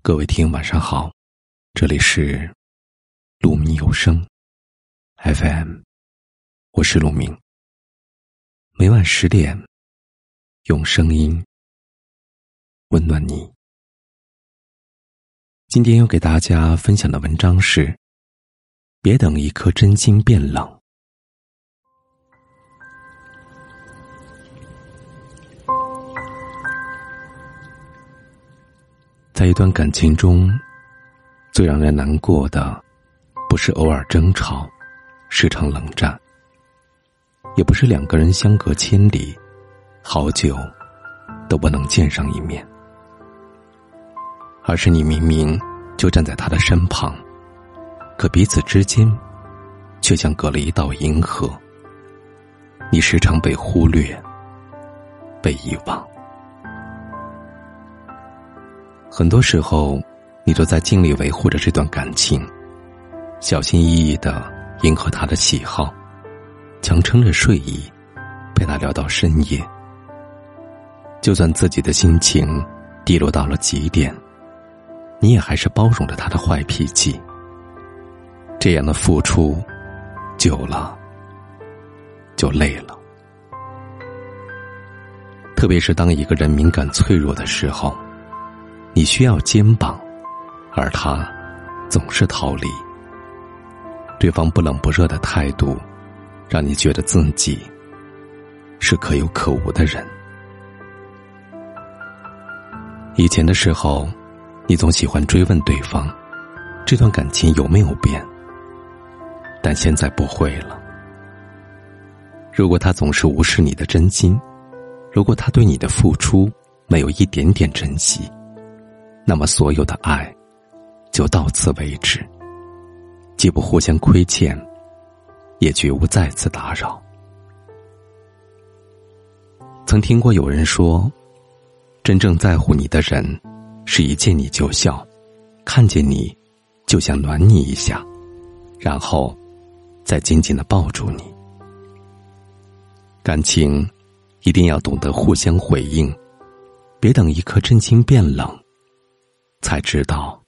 各位听，晚上好，这里是鹿鸣有声 FM，我是鹿鸣。每晚十点，用声音温暖你。今天要给大家分享的文章是：别等一颗真心变冷。在一段感情中，最让人难过的，不是偶尔争吵、时常冷战，也不是两个人相隔千里，好久都不能见上一面，而是你明明就站在他的身旁，可彼此之间却像隔了一道银河，你时常被忽略、被遗忘。很多时候，你都在尽力维护着这段感情，小心翼翼的迎合他的喜好，强撑着睡意，陪他聊到深夜。就算自己的心情低落到了极点，你也还是包容着他的坏脾气。这样的付出，久了就累了。特别是当一个人敏感脆弱的时候。你需要肩膀，而他总是逃离。对方不冷不热的态度，让你觉得自己是可有可无的人。以前的时候，你总喜欢追问对方，这段感情有没有变？但现在不会了。如果他总是无视你的真心，如果他对你的付出没有一点点珍惜。那么，所有的爱就到此为止，既不互相亏欠，也绝无再次打扰。曾听过有人说，真正在乎你的人，是一见你就笑，看见你就想暖你一下，然后再紧紧的抱住你。感情一定要懂得互相回应，别等一颗真心变冷。才知道，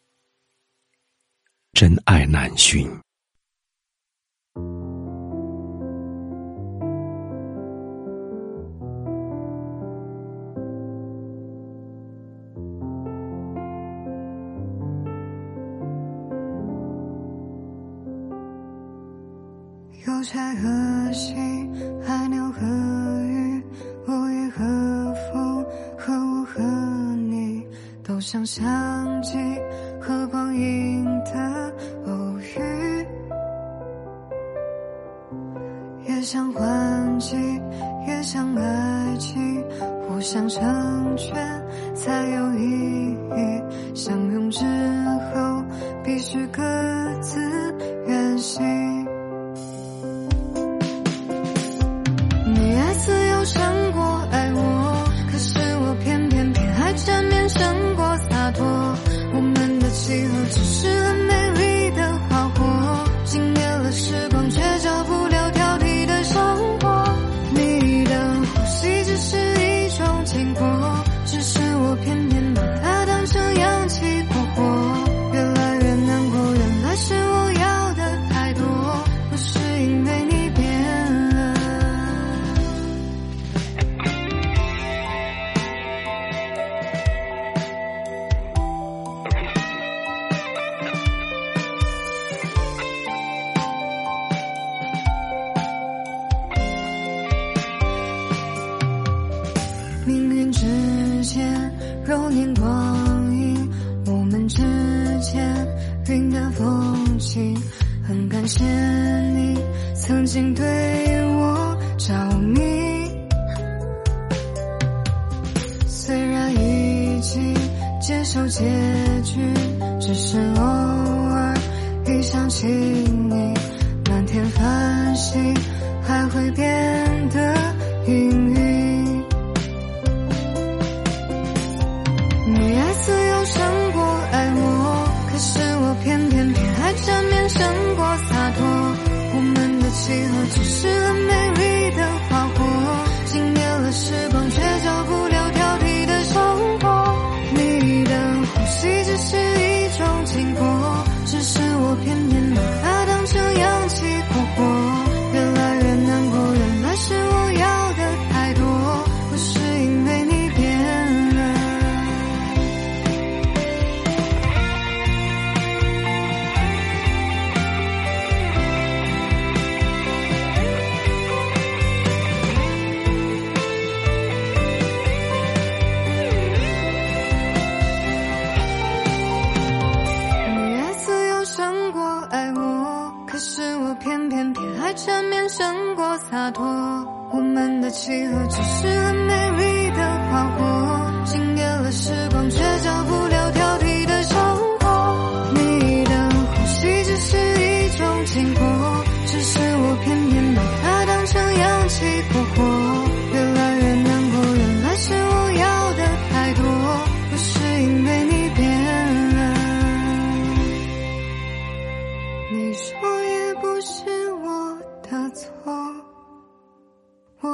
真爱难寻。邮差和信，海鸟和想象。和光阴的偶遇，也想换季，也想爱情，互相成全才有意义。相拥之后，必须各自远行。年光阴，我们之间云淡风轻。很感谢你曾经对我着迷，虽然已经接受结局，只是偶尔一想起你，满天繁星还会变得阴。我们的契合只是很美丽的花火，惊艳了时光，却照不了挑剔的生活。你的呼吸只是一种经过，只是我偏偏把它当成氧气过活。越来越难过，原来是我要的太多，不是因为你变了。你说也不是我的错。